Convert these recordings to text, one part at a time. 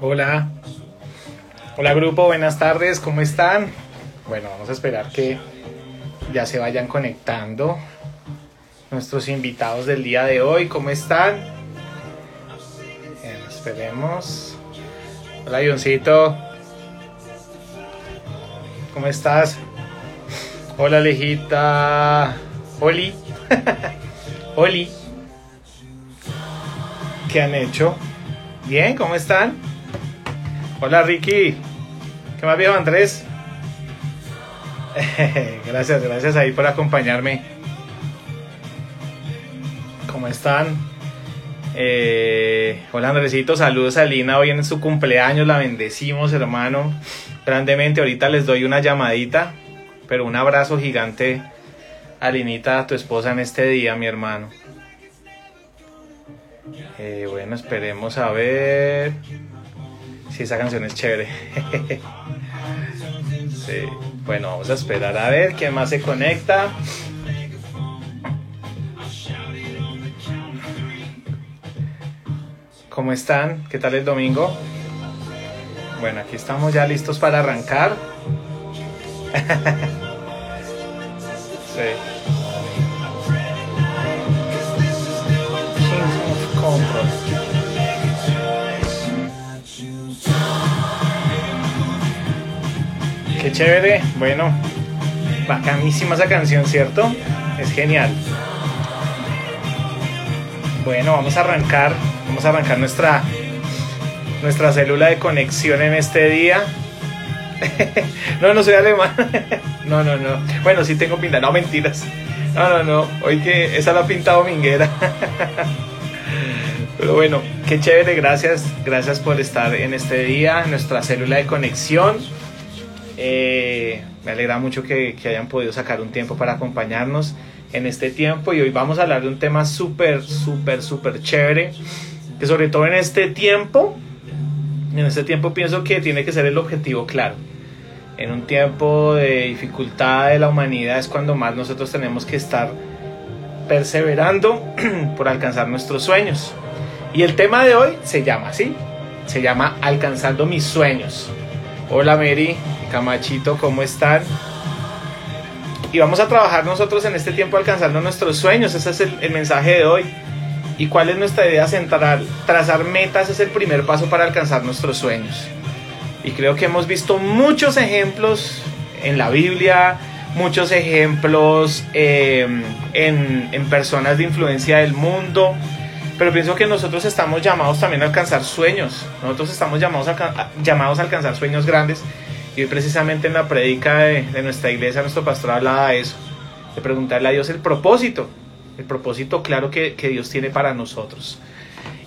Hola. Hola grupo, buenas tardes, ¿cómo están? Bueno, vamos a esperar que ya se vayan conectando nuestros invitados del día de hoy, ¿cómo están? Bien, esperemos. Hola, Ioncito. ¿Cómo estás? Hola, Lejita. Oli. Oli. ¿Qué han hecho? Bien, ¿cómo están? Hola, Ricky. ¿Qué más viejo, Andrés? gracias, gracias ahí por acompañarme. ¿Cómo están? Eh, hola Andresito, saludos a Lina hoy en su cumpleaños, la bendecimos hermano, grandemente, ahorita les doy una llamadita, pero un abrazo gigante a Linita, tu esposa en este día, mi hermano. Eh, bueno, esperemos a ver si esa canción es chévere. sí. Bueno, vamos a esperar a ver quién más se conecta. ¿Cómo están? ¿Qué tal el domingo? Bueno, aquí estamos ya listos para arrancar. sí. Qué chévere. Bueno, bacanísima esa canción, ¿cierto? Es genial. Bueno, vamos a arrancar. Vamos a arrancar nuestra nuestra célula de conexión en este día. no, no soy alemán. no, no, no. Bueno, sí tengo pinta. No, mentiras. No, no, no. Hoy que esa la ha pintado Minguera. Pero bueno, qué chévere, gracias, gracias por estar en este día, en nuestra célula de conexión. Eh, me alegra mucho que, hayan podido sacar un tiempo para acompañarnos en este tiempo y hoy vamos a hablar de un tema súper, súper, súper chévere, que sobre todo en este tiempo, en este tiempo pienso que tiene que ser el objetivo claro. En un tiempo de dificultad de la humanidad es cuando más nosotros tenemos que estar perseverando por alcanzar nuestros sueños. Y el tema de hoy se llama así, se llama Alcanzando mis sueños. Hola Mary, Camachito, ¿cómo están? Y vamos a trabajar nosotros en este tiempo alcanzando nuestros sueños, ese es el, mensaje de hoy. ¿Y cuál es nuestra idea central? Trazar metas es el primer paso para alcanzar nuestros sueños. Y creo que hemos visto muchos ejemplos en la Biblia, muchos ejemplos eh, en, en personas de influencia del mundo, pero pienso que nosotros estamos llamados también a alcanzar sueños. Nosotros estamos llamados a, llamados a alcanzar sueños grandes. Y hoy precisamente en la prédica de, de, nuestra iglesia, nuestro pastor hablaba de eso. De preguntarle a Dios el propósito. El propósito claro que, que Dios tiene para nosotros.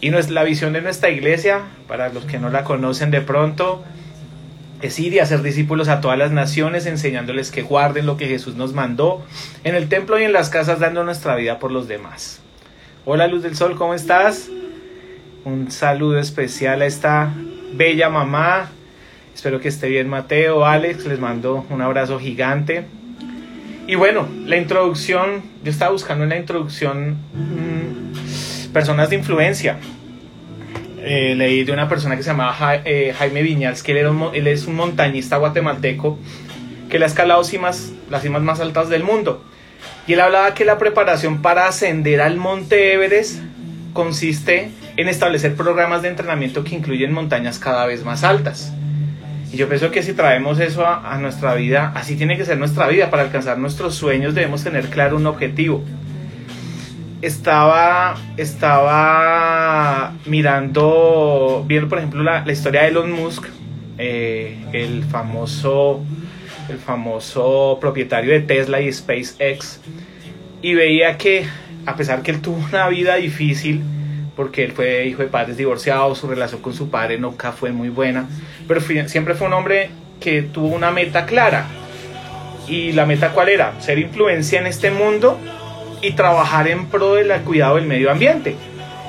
Y no es la visión de nuestra iglesia, para los que no la conocen de pronto, es ir y hacer discípulos a todas las naciones, enseñándoles que guarden lo que Jesús nos mandó en el templo y en las casas, dando nuestra vida por los demás. Hola Luz del Sol, ¿cómo estás? Un saludo especial a esta bella mamá. Espero que esté bien Mateo, Alex, les mando un abrazo gigante. Y bueno, la introducción, yo estaba buscando en la introducción mmm, personas de influencia. Eh, leí de una persona que se llamaba eh, Jaime Viñals, que él, es un montañista guatemalteco que le ha escalado cimas, las cimas más altas del mundo. Y él hablaba que la preparación para ascender al Monte Everest consiste en establecer programas de entrenamiento que incluyen montañas cada vez más altas. Y yo pienso que si traemos eso a, nuestra vida, así tiene que ser nuestra vida. Para alcanzar nuestros sueños debemos tener claro un objetivo. Estaba, estaba mirando, viendo por ejemplo la, la historia de Elon Musk, eh, el famoso el famoso propietario de Tesla y SpaceX, y veía que a pesar que él tuvo una vida difícil, porque él fue hijo de padres divorciados, su relación con su padre nunca fue muy buena, pero siempre fue un hombre que tuvo una meta clara. ¿Y la meta cuál era? Ser influencia en este mundo y trabajar en pro del cuidado del medio ambiente.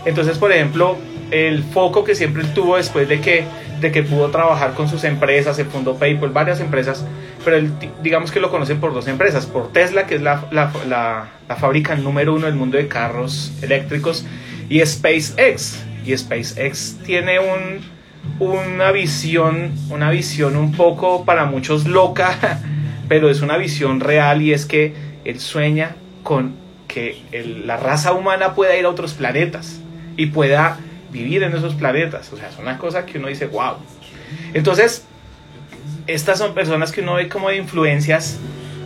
Entonces, por ejemplo, el foco que siempre tuvo después de que de que pudo trabajar con sus empresas, el fundó PayPal, varias empresas, pero él, digamos que lo conocen por dos empresas, por Tesla, que es la, la, la, la fábrica número uno del mundo de carros eléctricos, y SpaceX. Y SpaceX tiene un, una visión, una visión un poco para muchos loca, pero es una visión real y es que él sueña con que la raza humana pueda ir a otros planetas y pueda vivir en esos planetas. O sea, es una cosa que uno dice, wow. Entonces, estas son personas que uno ve como de influencias,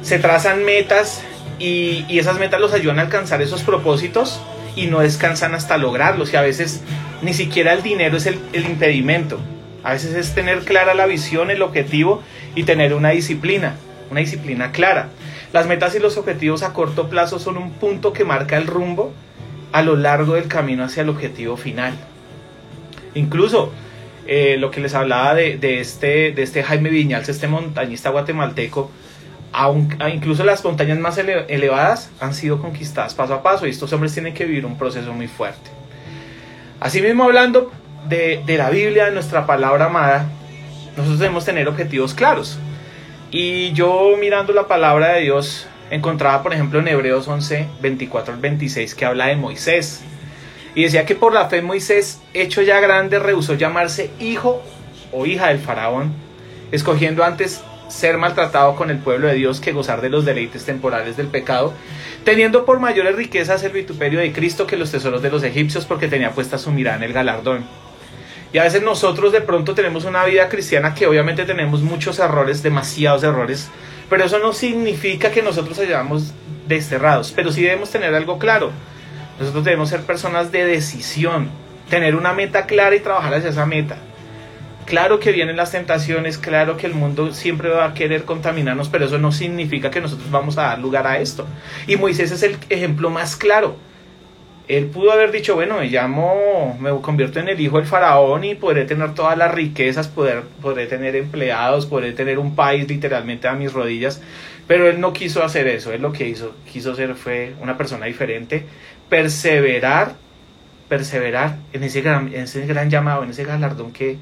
se trazan metas y, esas metas los ayudan a alcanzar esos propósitos y no descansan hasta lograrlos y a veces ni siquiera el dinero es el, el impedimento. A veces es tener clara la visión, el objetivo y tener una disciplina, una disciplina clara. Las metas y los objetivos a corto plazo son un punto que marca el rumbo a lo largo del camino hacia el objetivo final. Incluso eh, lo que les hablaba de, este, de este Jaime Viñals, este montañista guatemalteco, incluso las montañas más elevadas han sido conquistadas paso a paso y estos hombres tienen que vivir un proceso muy fuerte. Asimismo, hablando de, de la Biblia, de nuestra palabra amada, nosotros debemos tener objetivos claros. Y yo mirando la palabra de Dios, encontraba por ejemplo en Hebreos 11, 24 al 26 que habla de Moisés. Y decía que por la fe Moisés, hecho ya grande, rehusó llamarse hijo o hija del faraón, escogiendo antes ser maltratado con el pueblo de Dios que gozar de los deleites temporales del pecado, teniendo por mayores riquezas el vituperio de Cristo que los tesoros de los egipcios porque tenía puesta su mirada en el galardón. Y a veces nosotros de pronto tenemos una vida cristiana que obviamente tenemos muchos errores, demasiados errores, pero eso no significa que nosotros hayamos desterrados, pero sí debemos tener algo claro. Nosotros debemos ser personas de decisión, tener una meta clara y trabajar hacia esa meta. Claro que vienen las tentaciones, claro que el mundo siempre va a querer contaminarnos, pero eso no significa que nosotros vamos a dar lugar a esto. Y Moisés es el ejemplo más claro él pudo haber dicho, bueno, me llamo, me convierto en el hijo del faraón y podré tener todas las riquezas, poder, podré tener empleados, podré tener un país literalmente a mis rodillas, pero él no quiso hacer eso, él lo que hizo, quiso ser fue una persona diferente, perseverar, perseverar en ese gran, llamado, en ese galardón que,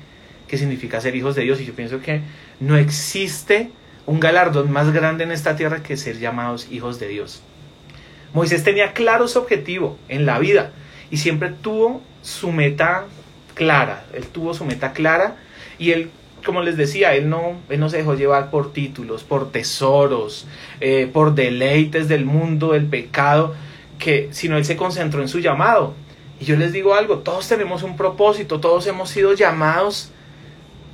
que significa ser hijos de Dios y yo pienso que no existe un galardón más grande en esta tierra que ser llamados hijos de Dios. Moisés tenía claro su objetivo en la vida y siempre tuvo su meta clara. Él tuvo su meta clara y él, como les decía, él no, él no se dejó llevar por títulos, por tesoros, eh, por deleites del mundo, del pecado, que, sino él se concentró en su llamado. Y yo les digo algo, todos tenemos un propósito, todos hemos sido llamados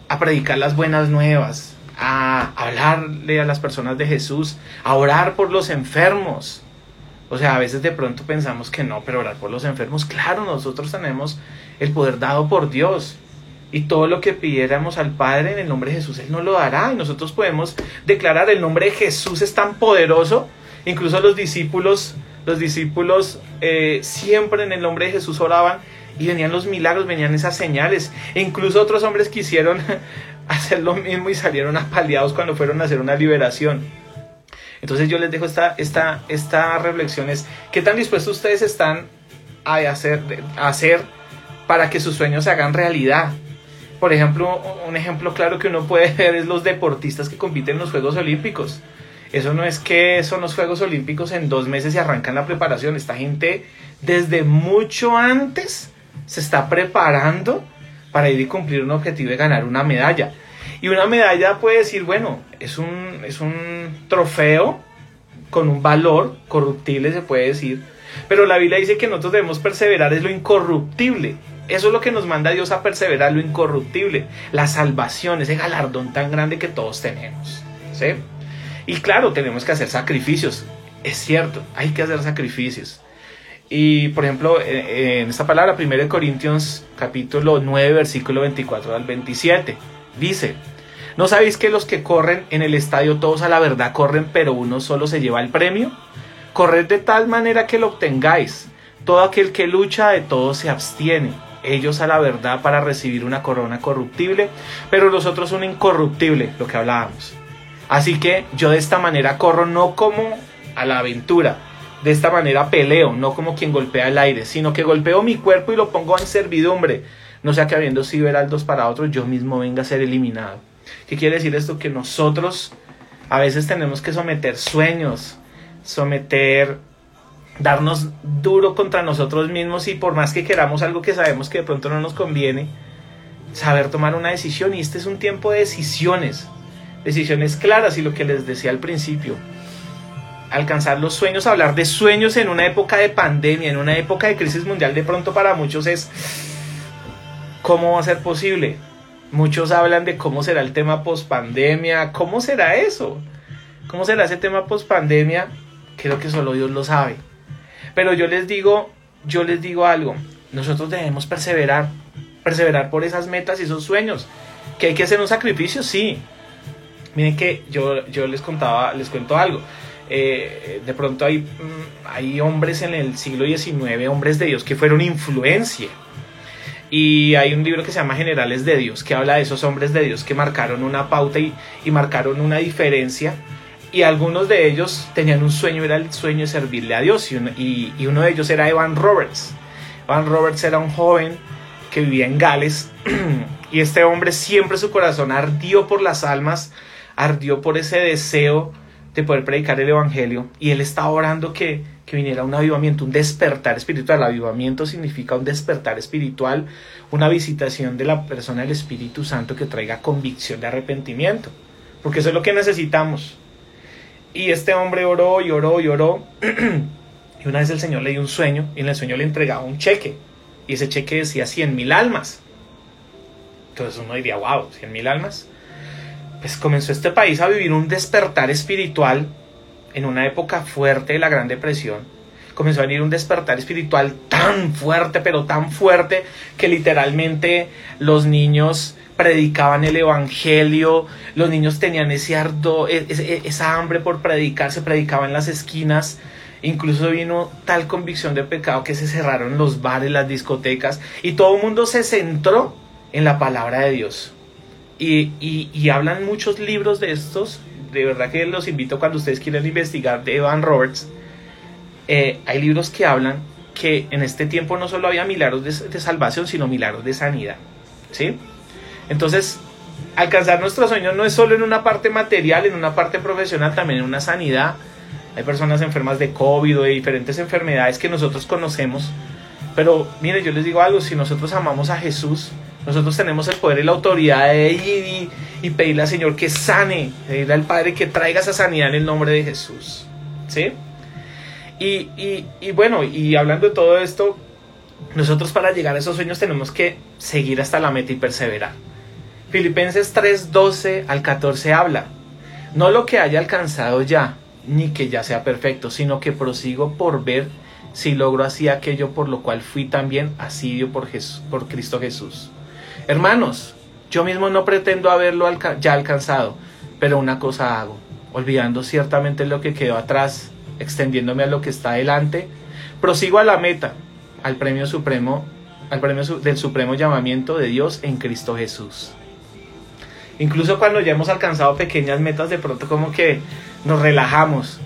a predicar las buenas nuevas, a hablarle a las personas de Jesús, a orar por los enfermos, o sea, a veces de pronto pensamos que no, pero orar por los enfermos, claro, nosotros tenemos el poder dado por Dios. Y todo lo que pidiéramos al Padre en el nombre de Jesús, Él nos lo dará. Y nosotros podemos declarar el nombre de Jesús es tan poderoso. Incluso los discípulos, los discípulos eh, siempre en el nombre de Jesús oraban y venían los milagros, venían esas señales. E incluso otros hombres quisieron hacer lo mismo y salieron apaleados cuando fueron a hacer una liberación. Entonces yo les dejo esta, esta, esta reflexión es, ¿qué tan dispuestos ustedes están a hacer, a hacer para que sus sueños se hagan realidad? Por ejemplo, un ejemplo claro que uno puede ver es los deportistas que compiten en los Juegos Olímpicos. Eso no es que son los Juegos Olímpicos en dos meses y arrancan la preparación. Esta gente desde mucho antes se está preparando para ir y cumplir un objetivo de ganar una medalla. Y una medalla puede decir, bueno, es un, es un trofeo con un valor corruptible, se puede decir. Pero la Biblia dice que nosotros debemos perseverar es lo incorruptible. Eso es lo que nos manda Dios a perseverar, lo incorruptible. La salvación, ese galardón tan grande que todos tenemos. ¿sí? Y claro, tenemos que hacer sacrificios. Es cierto, hay que hacer sacrificios. Y por ejemplo, eh, eh, en esta palabra, 1 Corintios capítulo 9, versículo 24 al 27, dice, ¿No sabéis que los que corren en el estadio todos a la verdad corren, pero uno solo se lleva el premio? Corred de tal manera que lo obtengáis. Todo aquel que lucha de todo se abstiene. Ellos a la verdad para recibir una corona corruptible, pero los otros un incorruptible, lo que hablábamos. Así que yo de esta manera corro no como a la aventura, de esta manera peleo, no como quien golpea el aire, sino que golpeo mi cuerpo y lo pongo en servidumbre, no sea que habiendo sido heraldos para otros, yo mismo venga a ser eliminado. ¿Qué quiere decir esto? Que nosotros a veces tenemos que someter sueños, someter, darnos duro contra nosotros mismos y por más que queramos algo que sabemos que de pronto no nos conviene, saber tomar una decisión y este es un tiempo de decisiones, decisiones claras y lo que les decía al principio, alcanzar los sueños, hablar de sueños en una época de pandemia, en una época de crisis mundial, de pronto para muchos es, ¿cómo va a ser posible? Muchos hablan de cómo será el tema post pandemia, ¿cómo será eso? ¿Cómo será ese tema post pandemia? Creo que solo Dios lo sabe. Pero yo les digo, yo les digo algo, nosotros debemos perseverar, perseverar por esas metas y esos sueños. Que hay que hacer un sacrificio, sí. Miren que yo, yo les contaba, les cuento algo. Eh, de pronto hay, mm, hay hombres en el siglo XIX, hombres de Dios, que fueron influencia. Y hay un libro que se llama Generales de Dios, que habla de esos hombres de Dios que marcaron una pauta y, y marcaron una diferencia. Y algunos de ellos tenían un sueño, era el sueño de servirle a Dios. Y uno, y, y uno de ellos era Evan Roberts. Evan Roberts era un joven que vivía en Gales. y este hombre siempre su corazón ardió por las almas, ardió por ese deseo de poder predicar el Evangelio y él estaba orando que, que viniera un avivamiento, un despertar espiritual. avivamiento significa un despertar espiritual, una visitación de la persona del Espíritu Santo que traiga convicción de arrepentimiento, porque eso es lo que necesitamos. Y este hombre oró y oró y oró. y una vez el Señor le dio un sueño y en el sueño le entregaba un cheque. Y ese cheque decía 100 mil almas. Entonces uno diría, wow, 100 mil almas pues comenzó este país a vivir un despertar espiritual en una época fuerte de la Gran Depresión. Comenzó a venir un despertar espiritual tan fuerte, pero tan fuerte, que literalmente los niños predicaban el Evangelio, los niños tenían ese ardo, e, e, esa hambre por predicar, se predicaba en las esquinas. Incluso vino tal convicción de pecado que se cerraron los bares, las discotecas, y todo el mundo se centró en la palabra de Dios. Y, hablan muchos libros de estos. De verdad que los invito cuando ustedes quieran investigar de Evan Roberts. Eh, hay libros que hablan que en este tiempo no solo había milagros de, salvación, sino milagros de sanidad. ¿Sí? Entonces, alcanzar nuestros sueños no es solo en una parte material, en una parte profesional, también en una sanidad. Hay personas enfermas de COVID o de diferentes enfermedades que nosotros conocemos. Pero mire, yo les digo algo, si nosotros amamos a Jesús, nosotros tenemos el poder y la autoridad de ir y, pedirle al Señor que sane, pedirle al Padre que traiga esa sanidad en el nombre de Jesús. ¿Sí? Y, y, bueno, y hablando de todo esto, nosotros para llegar a esos sueños tenemos que seguir hasta la meta y perseverar. Filipenses 3, 12 al 14 habla, no lo que haya alcanzado ya, ni que ya sea perfecto, sino que prosigo por ver si logro así aquello por lo cual fui también asidio por, Jesús, por Cristo Jesús. Hermanos, yo mismo no pretendo haberlo ya alcanzado, pero una cosa hago, olvidando ciertamente lo que quedó atrás, extendiéndome a lo que está adelante, prosigo a la meta, al premio supremo, al premio del supremo llamamiento de Dios en Cristo Jesús. Incluso cuando ya hemos alcanzado pequeñas metas, de pronto como que nos relajamos.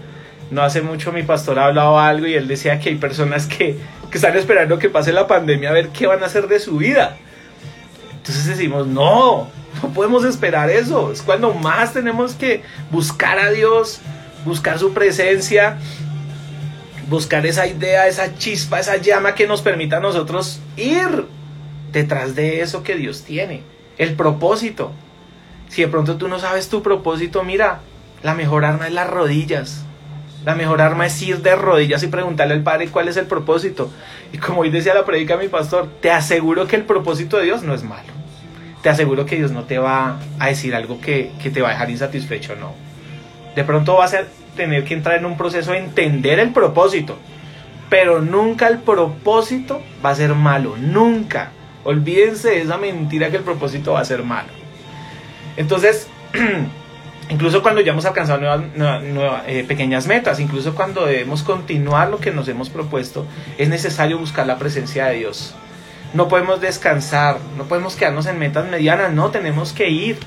No hace mucho mi pastor hablaba algo y él decía que hay personas que, que están esperando que pase la pandemia a ver qué van a hacer de su vida. Entonces decimos, no, no podemos esperar eso. Es cuando más tenemos que buscar a Dios, buscar su presencia, buscar esa idea, esa chispa, esa llama que nos permita a nosotros ir detrás de eso que Dios tiene. El propósito. Si de pronto tú no sabes tu propósito, mira, la mejor arma es las rodillas. La mejor arma es ir de rodillas y preguntarle al Padre cuál es el propósito. Y como hoy decía la predica mi pastor, te aseguro que el propósito de Dios no es malo te aseguro que Dios no te va a decir algo que, te va a dejar insatisfecho, no. De pronto vas a tener que entrar en un proceso de entender el propósito, pero nunca el propósito va a ser malo, nunca. Olvídense de esa mentira que el propósito va a ser malo. Entonces, incluso cuando ya hemos alcanzado nuevas, eh, pequeñas metas, incluso cuando debemos continuar lo que nos hemos propuesto, es necesario buscar la presencia de Dios. No podemos descansar, no podemos quedarnos en metas medianas, no, tenemos que ir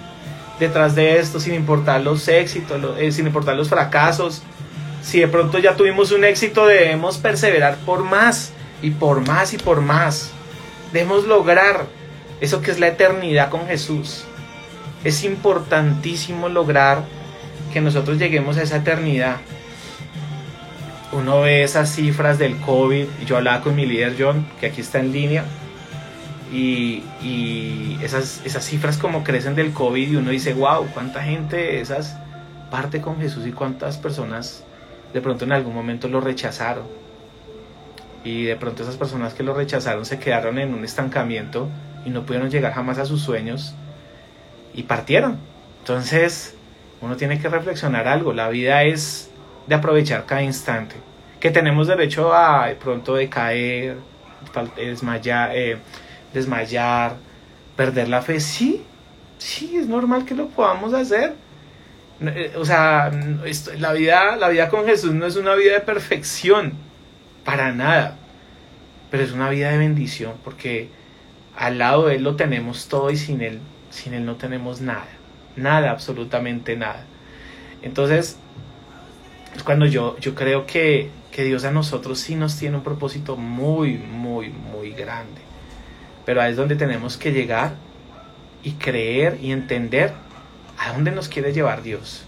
detrás de esto sin importar los éxitos, eh, sin importar los fracasos. Si de pronto ya tuvimos un éxito, debemos perseverar por más y por más y por más. Debemos lograr eso que es la eternidad con Jesús. Es importantísimo lograr que nosotros lleguemos a esa eternidad. Uno ve esas cifras del COVID, yo hablaba con mi líder John, que aquí está en línea, Y, esas, esas cifras como crecen del COVID y uno dice, wow, cuánta gente esas parte con Jesús y cuántas personas de pronto en algún momento lo rechazaron. Y de pronto esas personas que lo rechazaron se quedaron en un estancamiento y no pudieron llegar jamás a sus sueños y partieron. Entonces, uno tiene que reflexionar algo. La vida es de aprovechar cada instante. Que tenemos derecho a de pronto decaer, desmayar, eh, desmayar, perder la fe. Sí, sí, es normal que lo podamos hacer. Eh, o sea, la vida, la vida con Jesús no es una vida de perfección, para nada. Pero es una vida de bendición, porque al lado de Él lo tenemos todo y sin Él, sin Él no tenemos nada. Nada, absolutamente nada. Entonces, es cuando yo, yo creo que, que Dios a nosotros sí nos tiene un propósito muy, muy, muy grande. Pero ahí es donde tenemos que llegar y creer y entender a dónde nos quiere llevar Dios.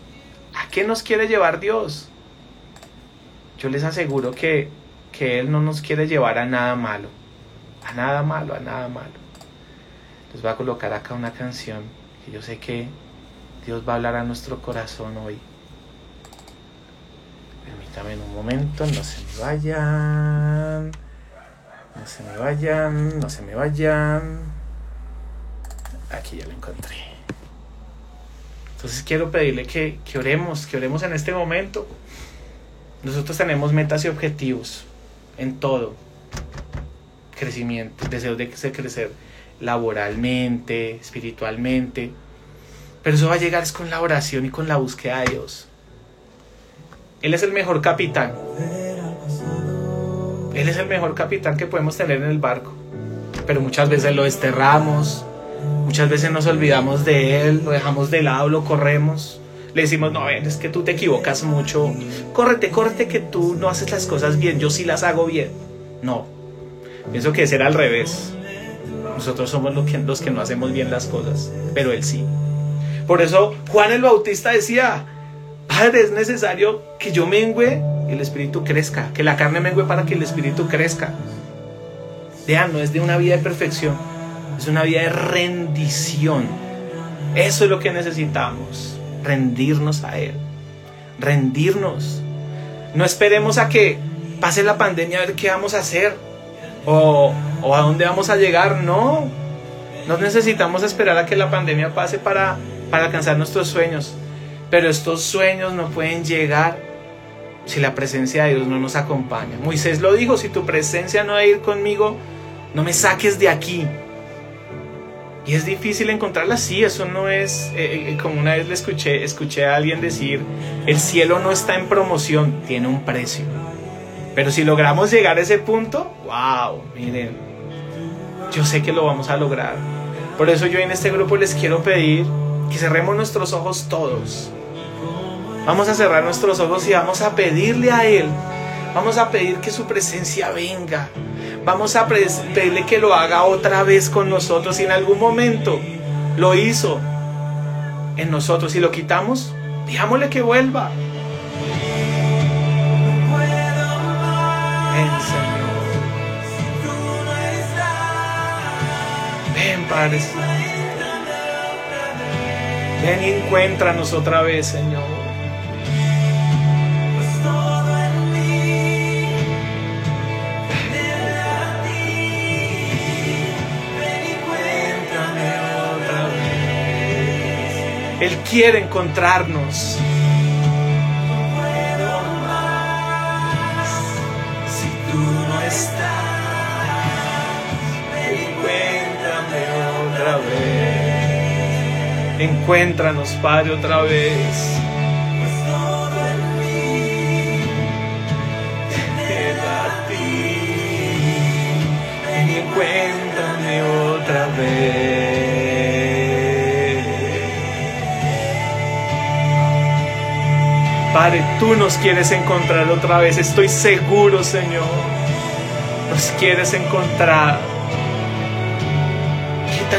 ¿A qué nos quiere llevar Dios? Yo les aseguro que, que Él no nos quiere llevar a nada malo. A nada malo, a nada malo. Les voy a colocar acá una canción que yo sé que Dios va a hablar a nuestro corazón hoy. Permítame un momento, no se me vayan. No se me vayan, no se me vayan. Aquí ya lo encontré. Entonces quiero pedirle que, que oremos, que oremos en este momento. Nosotros tenemos metas y objetivos en todo. Crecimiento, deseo de crecer laboralmente, espiritualmente. Pero eso va a llegar es con la oración y con la búsqueda de Dios. Él es el mejor capitán. Él es el mejor capitán que podemos tener en el barco. Pero muchas veces lo desterramos, muchas veces nos olvidamos de Él, lo dejamos de lado, lo corremos. Le decimos, no, es que tú te equivocas mucho. Córrete, córrete que tú no haces las cosas bien, yo sí las hago bien. No, pienso que ser al revés. Nosotros somos los que, los que no hacemos bien las cosas, pero Él sí. Por eso Juan el Bautista decía, Padre, es necesario que yo mengüe y el Espíritu crezca, que la carne mengüe para que el Espíritu crezca. Vean, no es de una vida de perfección, es una vida de rendición. Eso es lo que necesitamos, rendirnos a Él, rendirnos. No esperemos a que pase la pandemia a ver qué vamos a hacer o, o a dónde vamos a llegar, no. No necesitamos esperar a que la pandemia pase para para alcanzar nuestros sueños. Pero estos sueños no pueden llegar si la presencia de Dios no nos acompaña. Moisés lo dijo, si tu presencia no va a ir conmigo, no me saques de aquí. Y es difícil encontrarla así, eso no es, eh, eh, como una vez le escuché, escuché a alguien decir, el cielo no está en promoción, tiene un precio. Pero si logramos llegar a ese punto, wow, miren, yo sé que lo vamos a lograr. Por eso yo en este grupo les quiero pedir que cerremos nuestros ojos todos. Vamos a cerrar nuestros ojos y vamos a pedirle a Él. Vamos a pedir que su presencia venga. Vamos a pedirle que lo haga otra vez con nosotros. Si en algún momento lo hizo en nosotros y lo quitamos, digámosle que vuelva. Padre. Ven y encuéntranos otra vez, Señor. Él quiere encontrarnos. Encuéntranos, Padre, otra vez. Encuéntrame otra vez. Padre, tú nos quieres encontrar otra vez. Estoy seguro, Señor. Nos quieres encontrar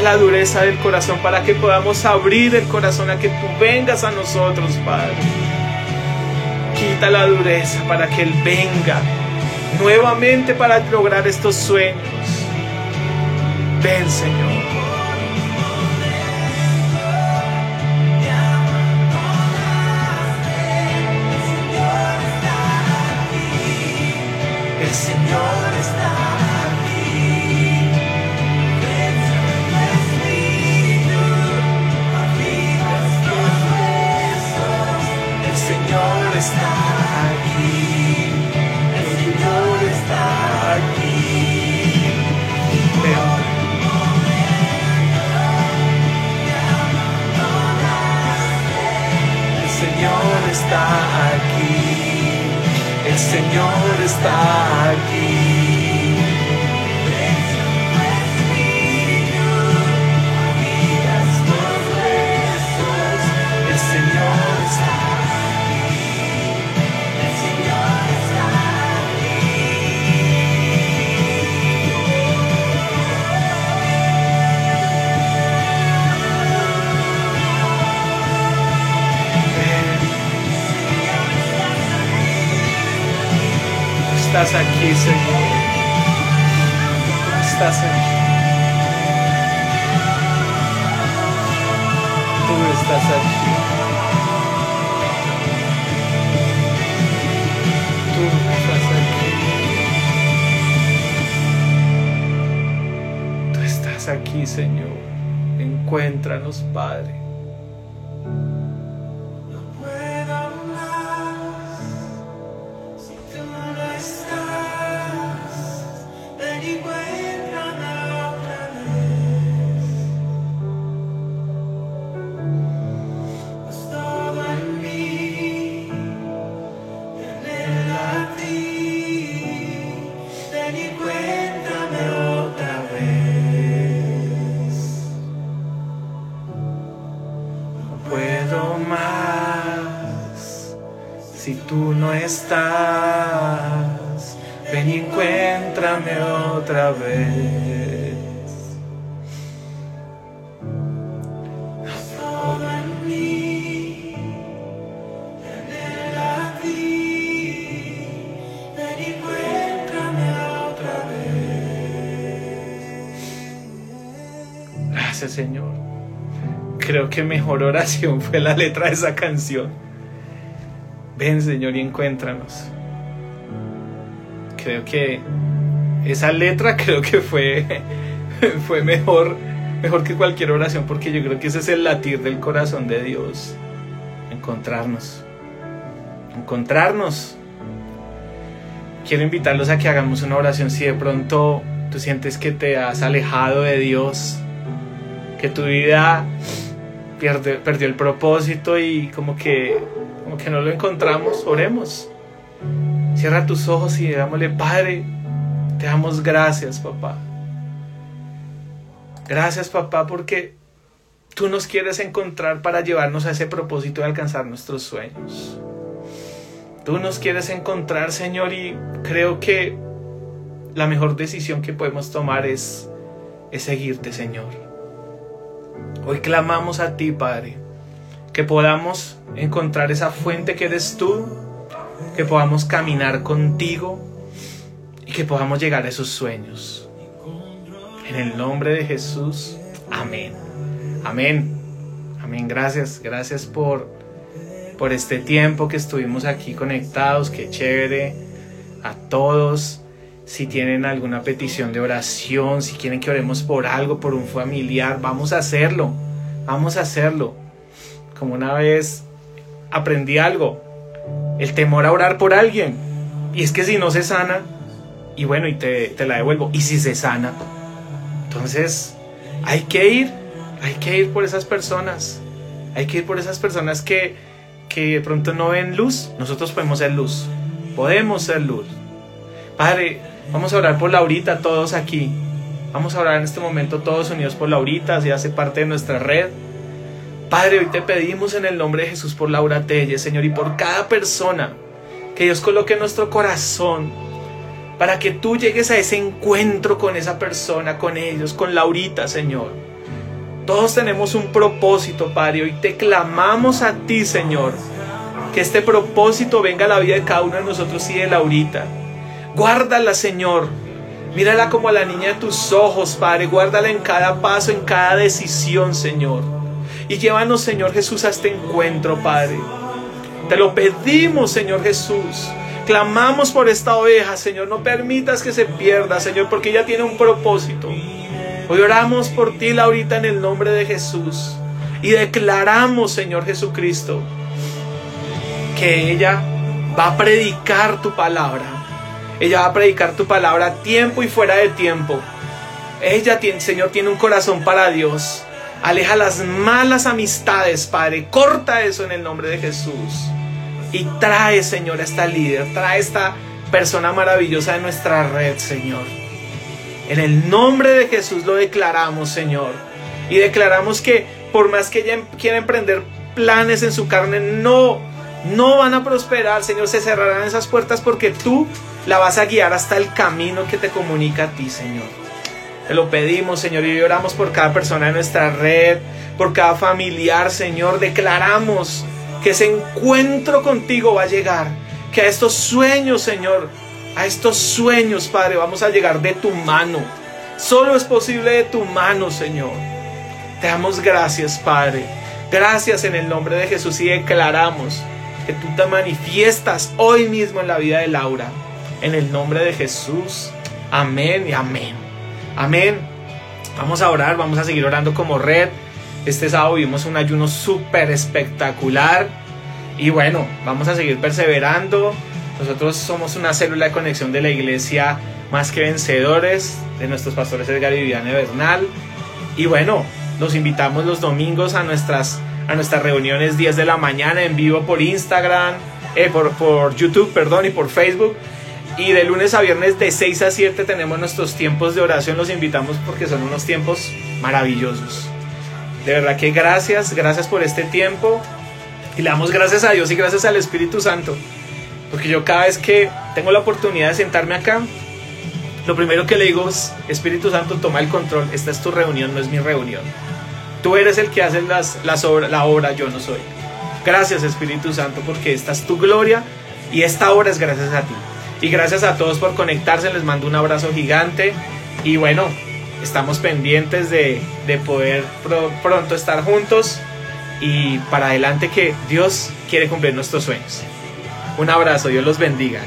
la dureza del corazón para que podamos abrir el corazón a que tú vengas a nosotros, Padre. Quita la dureza para que Él venga nuevamente para lograr estos sueños. Ven, Señor. Señor está aquí. El Señor está aquí. Ven. El Señor está aquí. El Señor está aquí. Señor. Estás aquí. Tú estás aquí. Tú estás aquí. Tú estás aquí, Señor. Encuéntranos, Padre. Estás. Ven y encuéntrame otra vez. Gracias, Señor. Creo que mejor oración fue la letra de esa canción. Ven, Señor, y encuéntranos. Creo que esa letra creo que fue, fue mejor, mejor que cualquier oración porque yo creo que ese es el latir del corazón de Dios. Encontrarnos. Encontrarnos. Quiero invitarlos a que hagamos una oración si de pronto tú sientes que te has alejado de Dios, que tu vida pierde- perdió el propósito y como que, como que no lo encontramos, oremos. Cierra tus ojos y digámosle, Padre, te damos gracias, papá. Gracias, papá, porque tú nos quieres encontrar para llevarnos a ese propósito de alcanzar nuestros sueños. Tú nos quieres encontrar, Señor, y creo que la mejor decisión que podemos tomar es, es seguirte, Señor. Hoy clamamos a ti, Padre, que podamos encontrar esa fuente que eres tú, que podamos caminar contigo y que podamos llegar a esos sueños. En el nombre de Jesús, amén. Amén. Amén. Gracias. Gracias por, por este tiempo que estuvimos aquí conectados. Qué chévere. A todos. Si tienen alguna petición de oración, si quieren que oremos por algo, por un familiar, vamos a hacerlo. Vamos a hacerlo. Como una vez aprendí algo. El temor a orar por alguien. Y es que si no se sana, y bueno, y te, te la devuelvo. Y si se sana, entonces hay que ir, hay que ir por esas personas. Hay que ir por esas personas que, que de pronto no ven luz. Nosotros podemos ser luz. Podemos ser luz. Padre, vamos a orar por Laurita, todos aquí. Vamos a orar en este momento todos unidos por Laurita, si hace parte de nuestra red. Padre, hoy te pedimos en el nombre de Jesús por Laura Telles, Señor, y por cada persona que Dios coloque en nuestro corazón para que tú llegues a ese encuentro con esa persona, con ellos, con Laurita, Señor. Todos tenemos un propósito, Padre. Hoy te clamamos a ti, Señor. Que este propósito venga a la vida de cada uno de nosotros y de Laurita. Guárdala, Señor. Mírala como a la niña de tus ojos, Padre. Guárdala en cada paso, en cada decisión, Señor. Y llévanos, Señor Jesús, a este encuentro, Padre. Te lo pedimos, Señor Jesús. Clamamos por esta oveja, Señor. No permitas que se pierda, Señor, porque ella tiene un propósito. Hoy oramos por ti, Laurita, en el nombre de Jesús. Y declaramos, Señor Jesucristo, que ella va a predicar tu palabra. Ella va a predicar tu palabra tiempo y fuera de tiempo. Ella, tiene, Señor, tiene un corazón para Dios. Aleja las malas amistades, Padre. Corta eso en el nombre de Jesús. Y trae, Señor, a esta líder. Trae a esta persona maravillosa de nuestra red, Señor. En el nombre de Jesús lo declaramos, Señor. Y declaramos que por más que ella quiera emprender planes en su carne, no, no van a prosperar, Señor. Se cerrarán esas puertas porque tú la vas a guiar hasta el camino que te comunica a ti, Señor. Te lo pedimos, Señor, y oramos por cada persona de nuestra red, por cada familiar, Señor. Declaramos que ese encuentro contigo va a llegar, que a estos sueños, Señor, a estos sueños, Padre, vamos a llegar de tu mano. Solo es posible de tu mano, Señor. Te damos gracias, Padre. Gracias en el nombre de Jesús y declaramos que tú te manifiestas hoy mismo en la vida de Laura. En el nombre de Jesús. Amén y amén. Amén. Vamos a orar, vamos a seguir orando como red. Este sábado vimos un ayuno súper espectacular. Y bueno, vamos a seguir perseverando. Nosotros somos una célula de conexión de la iglesia más que vencedores, de nuestros pastores Edgar y Viviane Bernal. Y bueno, los invitamos los domingos a nuestras, a nuestras reuniones 10 de la mañana en vivo por Instagram, eh, por, por YouTube, perdón, y por Facebook. Y de lunes a viernes de 6 a 7 tenemos nuestros tiempos de oración. Los invitamos porque son unos tiempos maravillosos. De verdad que gracias, gracias por este tiempo. Y le damos gracias a Dios y gracias al Espíritu Santo. Porque yo cada vez que tengo la oportunidad de sentarme acá, lo primero que le digo es, Espíritu Santo, toma el control. Esta es tu reunión, no es mi reunión. Tú eres el que hace las, las obra, la obra, yo no soy. Gracias Espíritu Santo porque esta es tu gloria y esta obra es gracias a ti. Y gracias a todos por conectarse, les mando un abrazo gigante y bueno, estamos pendientes de, de poder pro, pronto estar juntos y para adelante que Dios quiere cumplir nuestros sueños. Un abrazo, Dios los bendiga.